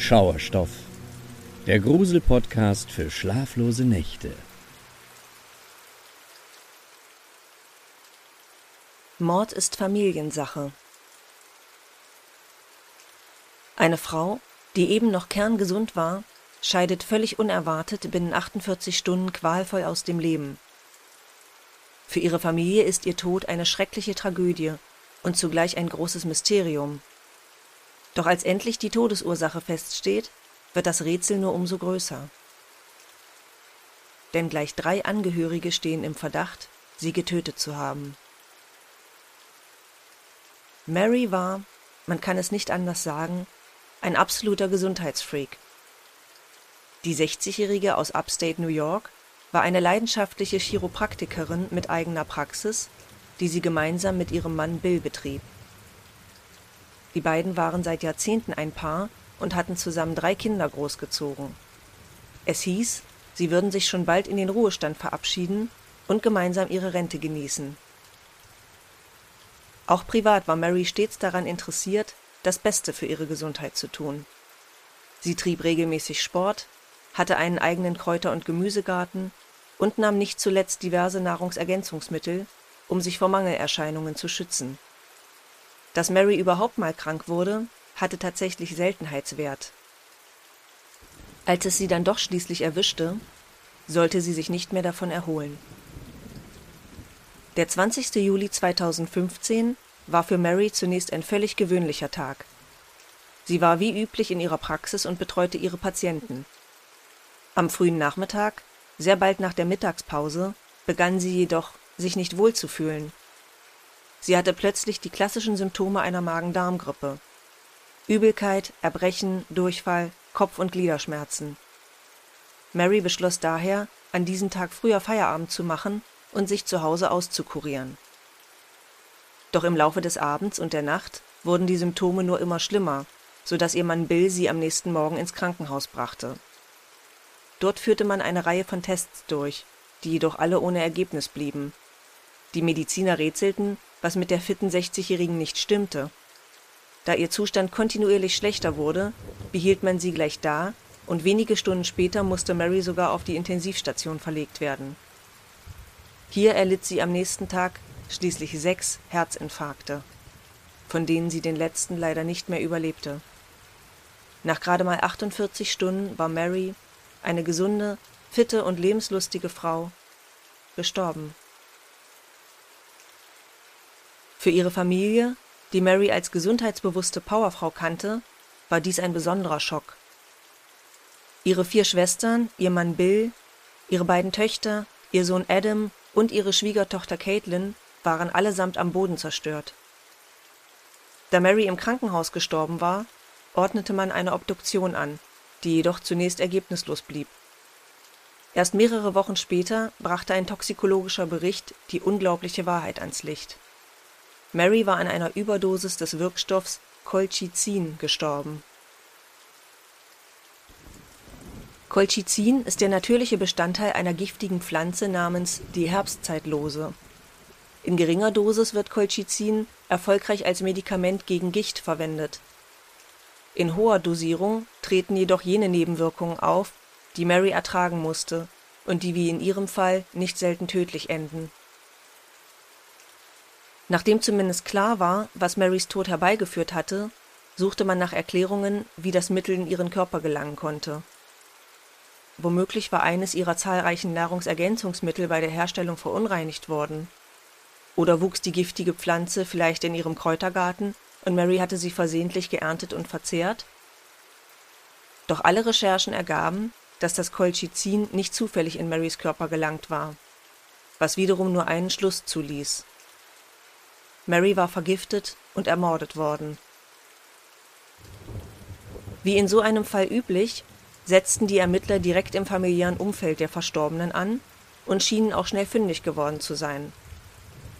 Schauerstoff, der Grusel-Podcast für schlaflose Nächte. Mord ist Familiensache. Eine Frau, die eben noch kerngesund war, scheidet völlig unerwartet binnen 48 Stunden qualvoll aus dem Leben. Für ihre Familie ist ihr Tod eine schreckliche Tragödie und zugleich ein großes Mysterium. Doch als endlich die Todesursache feststeht, wird das Rätsel nur umso größer. Denn gleich drei Angehörige stehen im Verdacht, sie getötet zu haben. Mary war, man kann es nicht anders sagen, ein absoluter Gesundheitsfreak. Die 60-Jährige aus Upstate New York war eine leidenschaftliche Chiropraktikerin mit eigener Praxis, die sie gemeinsam mit ihrem Mann Bill betrieb. Die beiden waren seit Jahrzehnten ein Paar und hatten zusammen drei Kinder großgezogen. Es hieß, sie würden sich schon bald in den Ruhestand verabschieden und gemeinsam ihre Rente genießen. Auch privat war Mary stets daran interessiert, das Beste für ihre Gesundheit zu tun. Sie trieb regelmäßig Sport, hatte einen eigenen Kräuter- und Gemüsegarten und nahm nicht zuletzt diverse Nahrungsergänzungsmittel, um sich vor Mangelerscheinungen zu schützen. Dass Mary überhaupt mal krank wurde, hatte tatsächlich Seltenheitswert. Als es sie dann doch schließlich erwischte, sollte sie sich nicht mehr davon erholen. Der 20. Juli 2015 war für Mary zunächst ein völlig gewöhnlicher Tag. Sie war wie üblich in ihrer Praxis und betreute ihre Patienten. Am frühen Nachmittag, sehr bald nach der Mittagspause, begann sie jedoch, sich nicht wohl zu fühlen. Sie hatte plötzlich die klassischen Symptome einer Magen-Darm-Grippe. Übelkeit, Erbrechen, Durchfall, Kopf- und Gliederschmerzen. Mary beschloss daher, an diesem Tag früher Feierabend zu machen und sich zu Hause auszukurieren. Doch im Laufe des Abends und der Nacht wurden die Symptome nur immer schlimmer, so dass ihr Mann Bill sie am nächsten Morgen ins Krankenhaus brachte. Dort führte man eine Reihe von Tests durch, die jedoch alle ohne Ergebnis blieben. Die Mediziner rätselten, was mit der fitten 60-Jährigen nicht stimmte. Da ihr Zustand kontinuierlich schlechter wurde, behielt man sie gleich da und wenige Stunden später musste Mary sogar auf die Intensivstation verlegt werden. Hier erlitt sie am nächsten Tag schließlich sechs Herzinfarkte, von denen sie den letzten leider nicht mehr überlebte. Nach gerade mal 48 Stunden war Mary eine gesunde, fitte und lebenslustige Frau, gestorben. Für ihre Familie, die Mary als gesundheitsbewusste Powerfrau kannte, war dies ein besonderer Schock. Ihre vier Schwestern, ihr Mann Bill, ihre beiden Töchter, ihr Sohn Adam und ihre Schwiegertochter Caitlin waren allesamt am Boden zerstört. Da Mary im Krankenhaus gestorben war, ordnete man eine Obduktion an die jedoch zunächst ergebnislos blieb. Erst mehrere Wochen später brachte ein toxikologischer Bericht die unglaubliche Wahrheit ans Licht. Mary war an einer Überdosis des Wirkstoffs Colchicin gestorben. Colchicin ist der natürliche Bestandteil einer giftigen Pflanze namens die Herbstzeitlose. In geringer Dosis wird Colchicin erfolgreich als Medikament gegen Gicht verwendet in hoher Dosierung treten jedoch jene Nebenwirkungen auf, die Mary ertragen musste und die wie in ihrem Fall nicht selten tödlich enden. Nachdem zumindest klar war, was Marys Tod herbeigeführt hatte, suchte man nach Erklärungen, wie das Mittel in ihren Körper gelangen konnte. Womöglich war eines ihrer zahlreichen Nahrungsergänzungsmittel bei der Herstellung verunreinigt worden. Oder wuchs die giftige Pflanze vielleicht in ihrem Kräutergarten und Mary hatte sie versehentlich geerntet und verzehrt? Doch alle Recherchen ergaben, dass das Colchicin nicht zufällig in Marys Körper gelangt war, was wiederum nur einen Schluss zuließ. Mary war vergiftet und ermordet worden. Wie in so einem Fall üblich, setzten die Ermittler direkt im familiären Umfeld der Verstorbenen an und schienen auch schnell fündig geworden zu sein.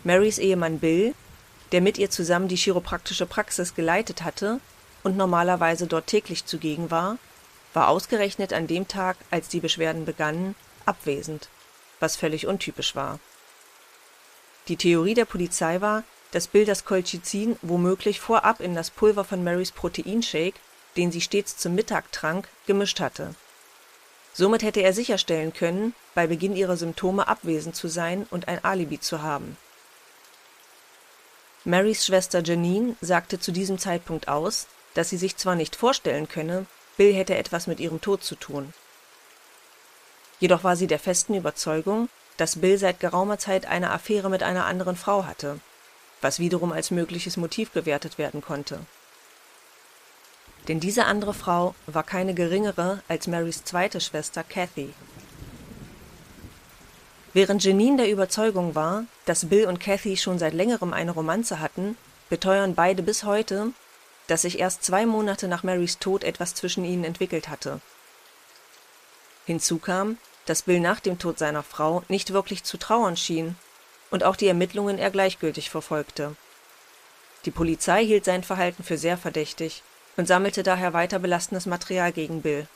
Marys Ehemann Bill der mit ihr zusammen die chiropraktische Praxis geleitet hatte und normalerweise dort täglich zugegen war, war ausgerechnet an dem Tag, als die Beschwerden begannen, abwesend, was völlig untypisch war. Die Theorie der Polizei war, dass Bill das Colchicin womöglich vorab in das Pulver von Marys Proteinshake, den sie stets zum Mittag trank, gemischt hatte. Somit hätte er sicherstellen können, bei Beginn ihrer Symptome abwesend zu sein und ein Alibi zu haben. Marys Schwester Janine sagte zu diesem Zeitpunkt aus, dass sie sich zwar nicht vorstellen könne, Bill hätte etwas mit ihrem Tod zu tun. Jedoch war sie der festen Überzeugung, dass Bill seit geraumer Zeit eine Affäre mit einer anderen Frau hatte, was wiederum als mögliches Motiv gewertet werden konnte. Denn diese andere Frau war keine geringere als Marys zweite Schwester Kathy. Während Janine der Überzeugung war, dass Bill und Kathy schon seit längerem eine Romanze hatten, beteuern beide bis heute, dass sich erst zwei Monate nach Marys Tod etwas zwischen ihnen entwickelt hatte. Hinzu kam, dass Bill nach dem Tod seiner Frau nicht wirklich zu trauern schien und auch die Ermittlungen er gleichgültig verfolgte. Die Polizei hielt sein Verhalten für sehr verdächtig und sammelte daher weiter belastendes Material gegen Bill.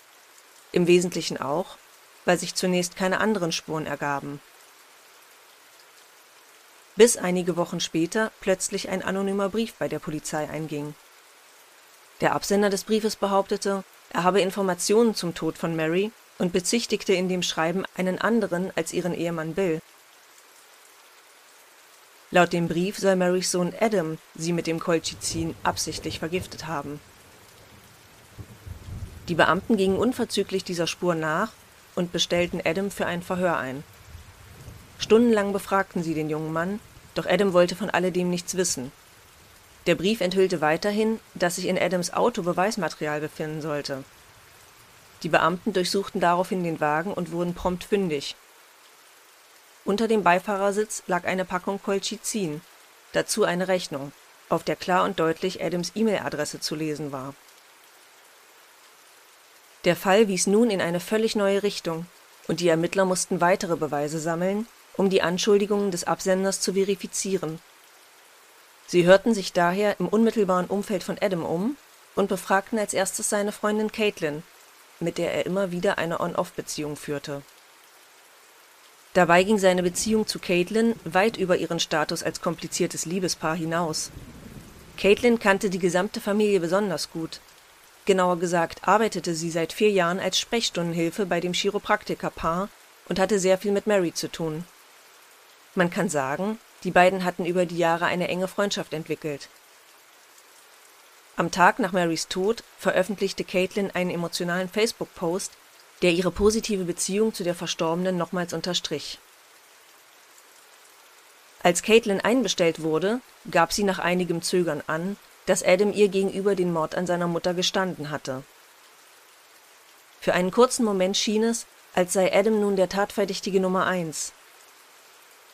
Im Wesentlichen auch, weil sich zunächst keine anderen Spuren ergaben. Bis einige Wochen später plötzlich ein anonymer Brief bei der Polizei einging. Der Absender des Briefes behauptete, er habe Informationen zum Tod von Mary und bezichtigte in dem Schreiben einen anderen als ihren Ehemann Bill. Laut dem Brief soll Marys Sohn Adam sie mit dem Colchicin absichtlich vergiftet haben. Die Beamten gingen unverzüglich dieser Spur nach und bestellten Adam für ein Verhör ein. Stundenlang befragten sie den jungen Mann, doch Adam wollte von alledem nichts wissen. Der Brief enthüllte weiterhin, dass sich in Adams Auto Beweismaterial befinden sollte. Die Beamten durchsuchten daraufhin den Wagen und wurden prompt fündig. Unter dem Beifahrersitz lag eine Packung Colchicin, dazu eine Rechnung, auf der klar und deutlich Adams E-Mail-Adresse zu lesen war der Fall wies nun in eine völlig neue Richtung, und die Ermittler mussten weitere Beweise sammeln, um die Anschuldigungen des Absenders zu verifizieren. Sie hörten sich daher im unmittelbaren Umfeld von Adam um und befragten als erstes seine Freundin Caitlin, mit der er immer wieder eine On-Off-Beziehung führte. Dabei ging seine Beziehung zu Caitlin weit über ihren Status als kompliziertes Liebespaar hinaus. Caitlin kannte die gesamte Familie besonders gut Genauer gesagt arbeitete sie seit vier Jahren als Sprechstundenhilfe bei dem Chiropraktikerpaar und hatte sehr viel mit Mary zu tun. Man kann sagen, die beiden hatten über die Jahre eine enge Freundschaft entwickelt. Am Tag nach Marys Tod veröffentlichte Caitlin einen emotionalen Facebook-Post, der ihre positive Beziehung zu der Verstorbenen nochmals unterstrich. Als Caitlin einbestellt wurde, gab sie nach einigem Zögern an, dass Adam ihr gegenüber den Mord an seiner Mutter gestanden hatte. Für einen kurzen Moment schien es, als sei Adam nun der Tatverdächtige Nummer eins.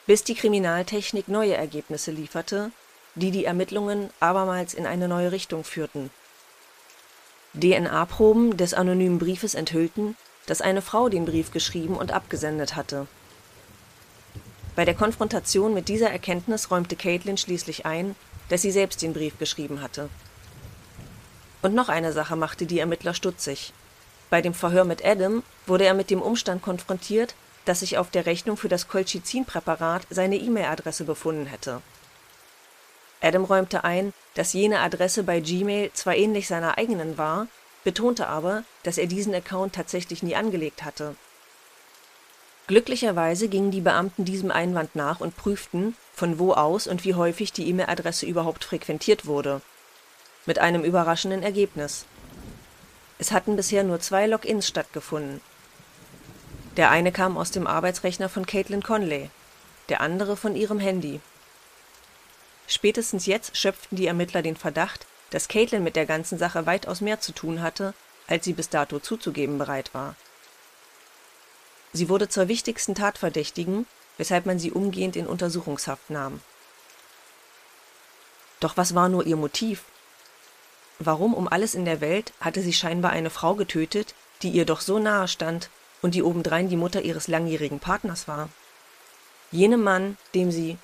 Bis die Kriminaltechnik neue Ergebnisse lieferte, die die Ermittlungen abermals in eine neue Richtung führten. DNA-Proben des anonymen Briefes enthüllten, dass eine Frau den Brief geschrieben und abgesendet hatte. Bei der Konfrontation mit dieser Erkenntnis räumte Caitlin schließlich ein, dass sie selbst den Brief geschrieben hatte. Und noch eine Sache machte die Ermittler stutzig. Bei dem Verhör mit Adam wurde er mit dem Umstand konfrontiert, dass sich auf der Rechnung für das Colchicin-Präparat seine E-Mail-Adresse befunden hätte. Adam räumte ein, dass jene Adresse bei Gmail zwar ähnlich seiner eigenen war, betonte aber, dass er diesen Account tatsächlich nie angelegt hatte. Glücklicherweise gingen die Beamten diesem Einwand nach und prüften, von wo aus und wie häufig die E-Mail-Adresse überhaupt frequentiert wurde. Mit einem überraschenden Ergebnis. Es hatten bisher nur zwei Logins stattgefunden. Der eine kam aus dem Arbeitsrechner von Caitlin Conley, der andere von ihrem Handy. Spätestens jetzt schöpften die Ermittler den Verdacht, dass Caitlin mit der ganzen Sache weitaus mehr zu tun hatte, als sie bis dato zuzugeben bereit war. Sie wurde zur wichtigsten Tatverdächtigen weshalb man sie umgehend in Untersuchungshaft nahm. Doch was war nur ihr Motiv? Warum um alles in der Welt hatte sie scheinbar eine Frau getötet, die ihr doch so nahe stand und die obendrein die Mutter ihres langjährigen Partners war? Jenem Mann, dem sie,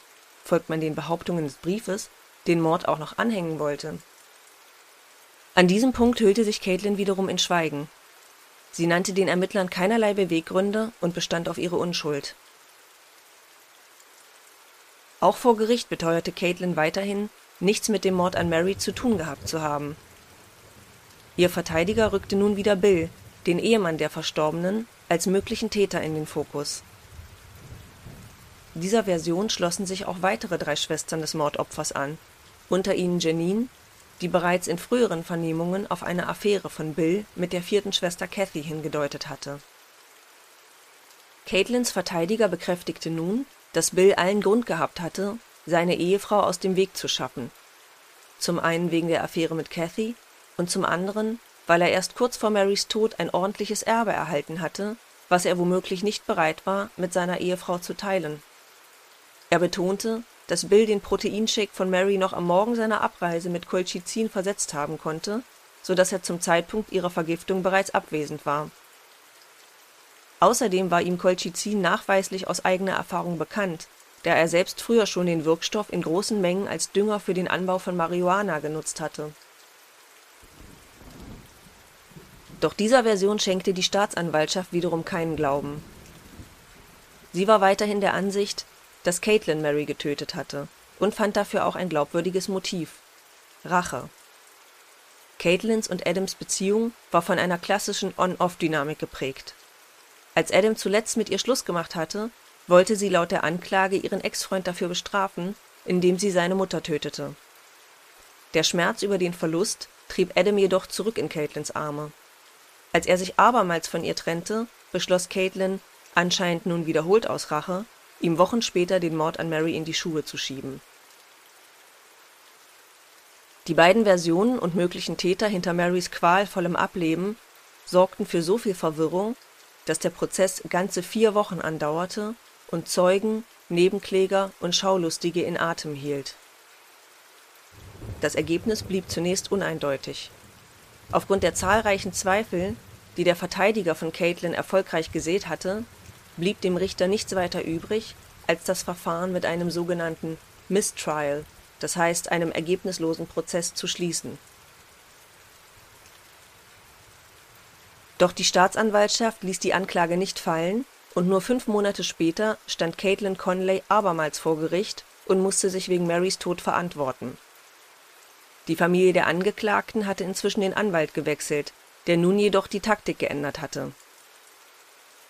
folgt man den Behauptungen des Briefes, den Mord auch noch anhängen wollte. An diesem Punkt hüllte sich Caitlin wiederum in Schweigen. Sie nannte den Ermittlern keinerlei Beweggründe und bestand auf ihre Unschuld. Auch vor Gericht beteuerte Caitlin weiterhin, nichts mit dem Mord an Mary zu tun gehabt zu haben. Ihr Verteidiger rückte nun wieder Bill, den Ehemann der Verstorbenen, als möglichen Täter in den Fokus. Dieser Version schlossen sich auch weitere drei Schwestern des Mordopfers an, unter ihnen Janine, die bereits in früheren Vernehmungen auf eine Affäre von Bill mit der vierten Schwester Kathy hingedeutet hatte. Caitlins Verteidiger bekräftigte nun, dass Bill allen Grund gehabt hatte, seine Ehefrau aus dem Weg zu schaffen. Zum einen wegen der Affäre mit Kathy und zum anderen, weil er erst kurz vor Marys Tod ein ordentliches Erbe erhalten hatte, was er womöglich nicht bereit war, mit seiner Ehefrau zu teilen. Er betonte, dass Bill den Proteinshake von Mary noch am Morgen seiner Abreise mit Colchicin versetzt haben konnte, so dass er zum Zeitpunkt ihrer Vergiftung bereits abwesend war. Außerdem war ihm Colchicin nachweislich aus eigener Erfahrung bekannt, da er selbst früher schon den Wirkstoff in großen Mengen als Dünger für den Anbau von Marihuana genutzt hatte. Doch dieser Version schenkte die Staatsanwaltschaft wiederum keinen Glauben. Sie war weiterhin der Ansicht, dass Caitlin Mary getötet hatte und fand dafür auch ein glaubwürdiges Motiv: Rache. Caitlins und Adams Beziehung war von einer klassischen On-Off-Dynamik geprägt. Als Adam zuletzt mit ihr Schluss gemacht hatte, wollte sie laut der Anklage ihren Ex-Freund dafür bestrafen, indem sie seine Mutter tötete. Der Schmerz über den Verlust trieb Adam jedoch zurück in Caitlins Arme. Als er sich abermals von ihr trennte, beschloss Caitlin, anscheinend nun wiederholt aus Rache, ihm Wochen später den Mord an Mary in die Schuhe zu schieben. Die beiden Versionen und möglichen Täter hinter Marys qualvollem Ableben sorgten für so viel Verwirrung, dass der Prozess ganze vier Wochen andauerte und Zeugen, Nebenkläger und Schaulustige in Atem hielt. Das Ergebnis blieb zunächst uneindeutig. Aufgrund der zahlreichen Zweifel, die der Verteidiger von Caitlin erfolgreich gesät hatte, blieb dem Richter nichts weiter übrig, als das Verfahren mit einem sogenannten Mistrial, das heißt einem ergebnislosen Prozess, zu schließen. Doch die Staatsanwaltschaft ließ die Anklage nicht fallen und nur fünf Monate später stand Caitlin Conley abermals vor Gericht und musste sich wegen Marys Tod verantworten. Die Familie der Angeklagten hatte inzwischen den Anwalt gewechselt, der nun jedoch die Taktik geändert hatte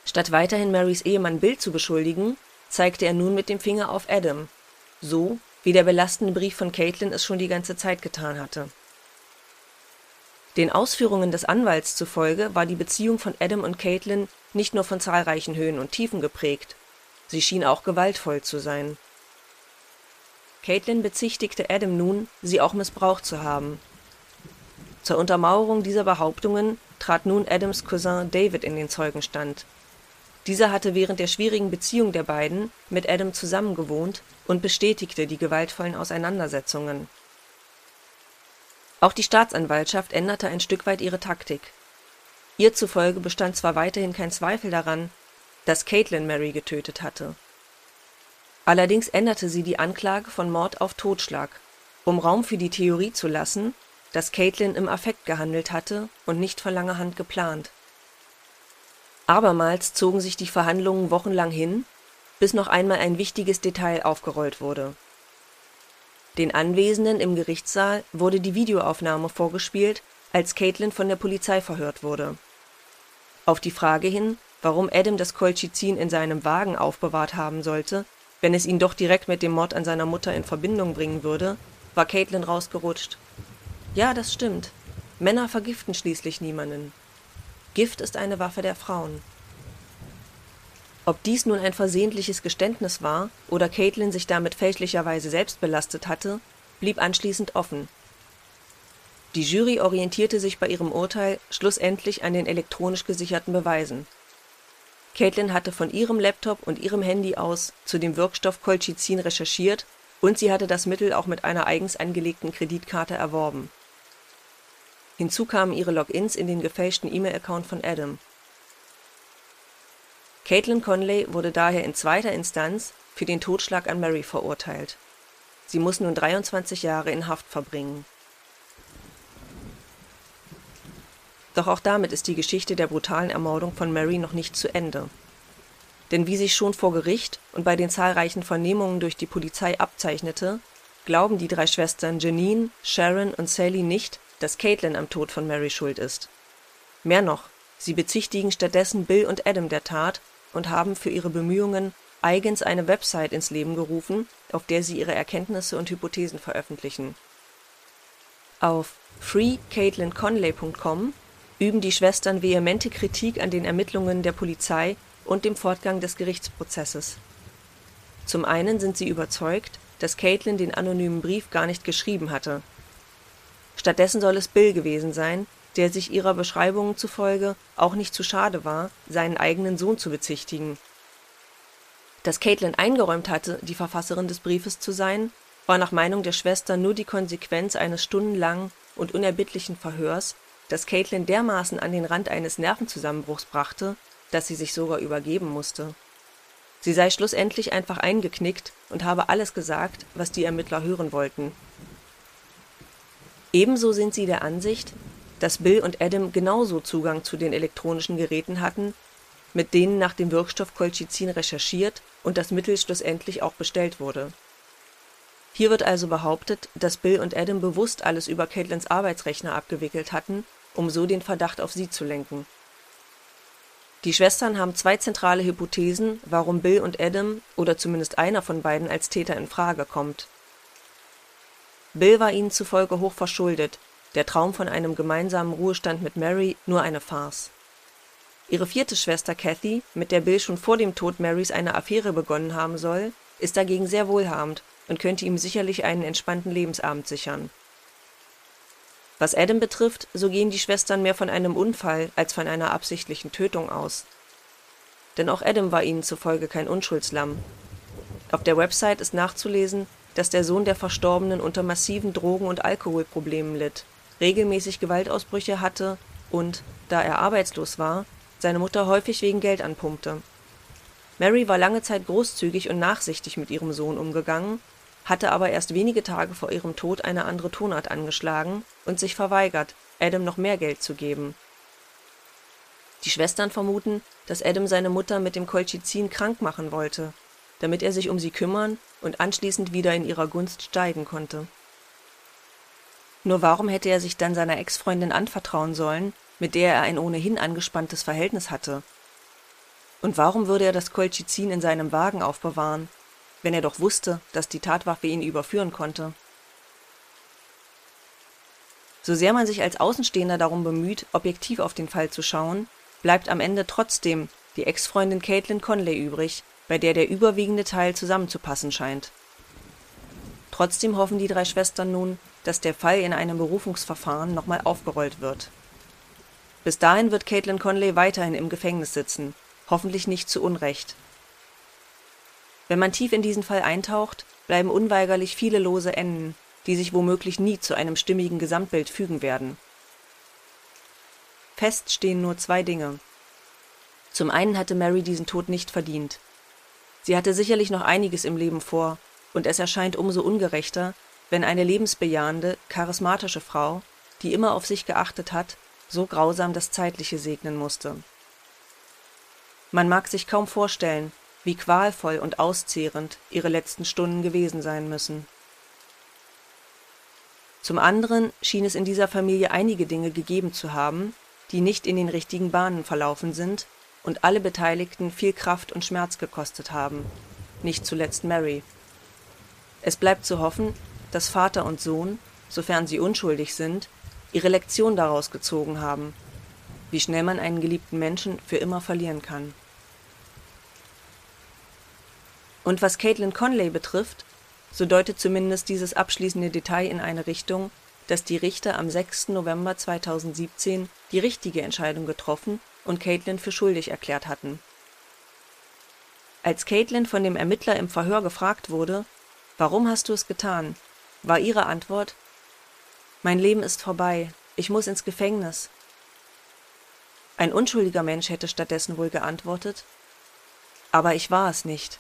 Statt weiterhin Marys Ehemann Bill zu beschuldigen, zeigte er nun mit dem Finger auf Adam, so wie der belastende Brief von Caitlin es schon die ganze Zeit getan hatte. Den Ausführungen des Anwalts zufolge war die Beziehung von Adam und Caitlin nicht nur von zahlreichen Höhen und Tiefen geprägt, sie schien auch gewaltvoll zu sein. Caitlin bezichtigte Adam nun, sie auch missbraucht zu haben. Zur Untermauerung dieser Behauptungen trat nun Adams Cousin David in den Zeugenstand dieser hatte während der schwierigen Beziehung der beiden mit Adam zusammengewohnt und bestätigte die gewaltvollen Auseinandersetzungen. Auch die Staatsanwaltschaft änderte ein Stück weit ihre Taktik. Ihr zufolge bestand zwar weiterhin kein Zweifel daran, dass Caitlin Mary getötet hatte. Allerdings änderte sie die Anklage von Mord auf Totschlag, um Raum für die Theorie zu lassen, dass Caitlin im Affekt gehandelt hatte und nicht von langer Hand geplant Abermals zogen sich die Verhandlungen wochenlang hin, bis noch einmal ein wichtiges Detail aufgerollt wurde. Den Anwesenden im Gerichtssaal wurde die Videoaufnahme vorgespielt, als Caitlin von der Polizei verhört wurde. Auf die Frage hin, warum Adam das Colchicin in seinem Wagen aufbewahrt haben sollte, wenn es ihn doch direkt mit dem Mord an seiner Mutter in Verbindung bringen würde, war Caitlin rausgerutscht. Ja, das stimmt. Männer vergiften schließlich niemanden. Gift ist eine Waffe der Frauen. Ob dies nun ein versehentliches Geständnis war oder Caitlin sich damit fälschlicherweise selbst belastet hatte, blieb anschließend offen. Die Jury orientierte sich bei ihrem Urteil schlussendlich an den elektronisch gesicherten Beweisen. Caitlin hatte von ihrem Laptop und ihrem Handy aus zu dem Wirkstoff Colchicin recherchiert und sie hatte das Mittel auch mit einer eigens angelegten Kreditkarte erworben Hinzu kamen ihre Logins in den gefälschten E-Mail-Account von Adam. Caitlin Conley wurde daher in zweiter Instanz für den Totschlag an Mary verurteilt. Sie muss nun 23 Jahre in Haft verbringen. Doch auch damit ist die Geschichte der brutalen Ermordung von Mary noch nicht zu Ende. Denn wie sich schon vor Gericht und bei den zahlreichen Vernehmungen durch die Polizei abzeichnete, glauben die drei Schwestern Janine, Sharon und Sally nicht, dass Caitlin am Tod von Mary schuld ist. Mehr noch, sie bezichtigen stattdessen Bill und Adam der Tat und haben für ihre Bemühungen eigens eine Website ins Leben gerufen, auf der sie ihre Erkenntnisse und Hypothesen veröffentlichen. Auf freecaitlinconley.com üben die Schwestern vehemente Kritik an den Ermittlungen der Polizei und dem Fortgang des Gerichtsprozesses. Zum einen sind sie überzeugt, dass Caitlin den anonymen Brief gar nicht geschrieben hatte. Stattdessen soll es Bill gewesen sein, der sich ihrer Beschreibungen zufolge auch nicht zu schade war, seinen eigenen Sohn zu bezichtigen. Dass Caitlin eingeräumt hatte, die Verfasserin des Briefes zu sein, war nach Meinung der Schwester nur die Konsequenz eines stundenlangen und unerbittlichen Verhörs, das Caitlin dermaßen an den Rand eines Nervenzusammenbruchs brachte, dass sie sich sogar übergeben musste. Sie sei schlussendlich einfach eingeknickt und habe alles gesagt, was die Ermittler hören wollten. Ebenso sind sie der Ansicht, dass Bill und Adam genauso Zugang zu den elektronischen Geräten hatten, mit denen nach dem Wirkstoff Colchicin recherchiert und das Mittel schlussendlich auch bestellt wurde. Hier wird also behauptet, dass Bill und Adam bewusst alles über Caitlins Arbeitsrechner abgewickelt hatten, um so den Verdacht auf sie zu lenken. Die Schwestern haben zwei zentrale Hypothesen, warum Bill und Adam oder zumindest einer von beiden als Täter in Frage kommt. Bill war ihnen zufolge hoch verschuldet, der Traum von einem gemeinsamen Ruhestand mit Mary nur eine Farce. Ihre vierte Schwester Kathy, mit der Bill schon vor dem Tod Marys eine Affäre begonnen haben soll, ist dagegen sehr wohlhabend und könnte ihm sicherlich einen entspannten Lebensabend sichern. Was Adam betrifft, so gehen die Schwestern mehr von einem Unfall als von einer absichtlichen Tötung aus. Denn auch Adam war ihnen zufolge kein Unschuldslamm. Auf der Website ist nachzulesen, dass der Sohn der Verstorbenen unter massiven Drogen- und Alkoholproblemen litt, regelmäßig Gewaltausbrüche hatte und, da er arbeitslos war, seine Mutter häufig wegen Geld anpumpte. Mary war lange Zeit großzügig und nachsichtig mit ihrem Sohn umgegangen, hatte aber erst wenige Tage vor ihrem Tod eine andere Tonart angeschlagen und sich verweigert, Adam noch mehr Geld zu geben. Die Schwestern vermuten, dass Adam seine Mutter mit dem Colchicin krank machen wollte, damit er sich um sie kümmern und anschließend wieder in ihrer Gunst steigen konnte. Nur warum hätte er sich dann seiner Ex-Freundin anvertrauen sollen, mit der er ein ohnehin angespanntes Verhältnis hatte? Und warum würde er das Colchicin in seinem Wagen aufbewahren, wenn er doch wusste, dass die Tatwaffe ihn überführen konnte? So sehr man sich als Außenstehender darum bemüht, objektiv auf den Fall zu schauen, bleibt am Ende trotzdem die Ex-Freundin Caitlin Conley übrig, bei der der überwiegende Teil zusammenzupassen scheint. Trotzdem hoffen die drei Schwestern nun, dass der Fall in einem Berufungsverfahren nochmal aufgerollt wird. Bis dahin wird Caitlin Conley weiterhin im Gefängnis sitzen, hoffentlich nicht zu Unrecht. Wenn man tief in diesen Fall eintaucht, bleiben unweigerlich viele lose Enden, die sich womöglich nie zu einem stimmigen Gesamtbild fügen werden. Fest stehen nur zwei Dinge. Zum einen hatte Mary diesen Tod nicht verdient. Sie hatte sicherlich noch einiges im Leben vor, und es erscheint umso ungerechter, wenn eine lebensbejahende, charismatische Frau, die immer auf sich geachtet hat, so grausam das Zeitliche segnen musste. Man mag sich kaum vorstellen, wie qualvoll und auszehrend ihre letzten Stunden gewesen sein müssen. Zum anderen schien es in dieser Familie einige Dinge gegeben zu haben, die nicht in den richtigen Bahnen verlaufen sind und alle Beteiligten viel Kraft und Schmerz gekostet haben, nicht zuletzt Mary. Es bleibt zu hoffen, dass Vater und Sohn, sofern sie unschuldig sind, ihre Lektion daraus gezogen haben, wie schnell man einen geliebten Menschen für immer verlieren kann. Und was Caitlin Conley betrifft, so deutet zumindest dieses abschließende Detail in eine Richtung, dass die Richter am 6. November 2017 die richtige Entscheidung getroffen und Caitlin für schuldig erklärt hatten. Als Caitlin von dem Ermittler im Verhör gefragt wurde, warum hast du es getan, war ihre Antwort, mein Leben ist vorbei, ich muss ins Gefängnis. Ein unschuldiger Mensch hätte stattdessen wohl geantwortet, aber ich war es nicht.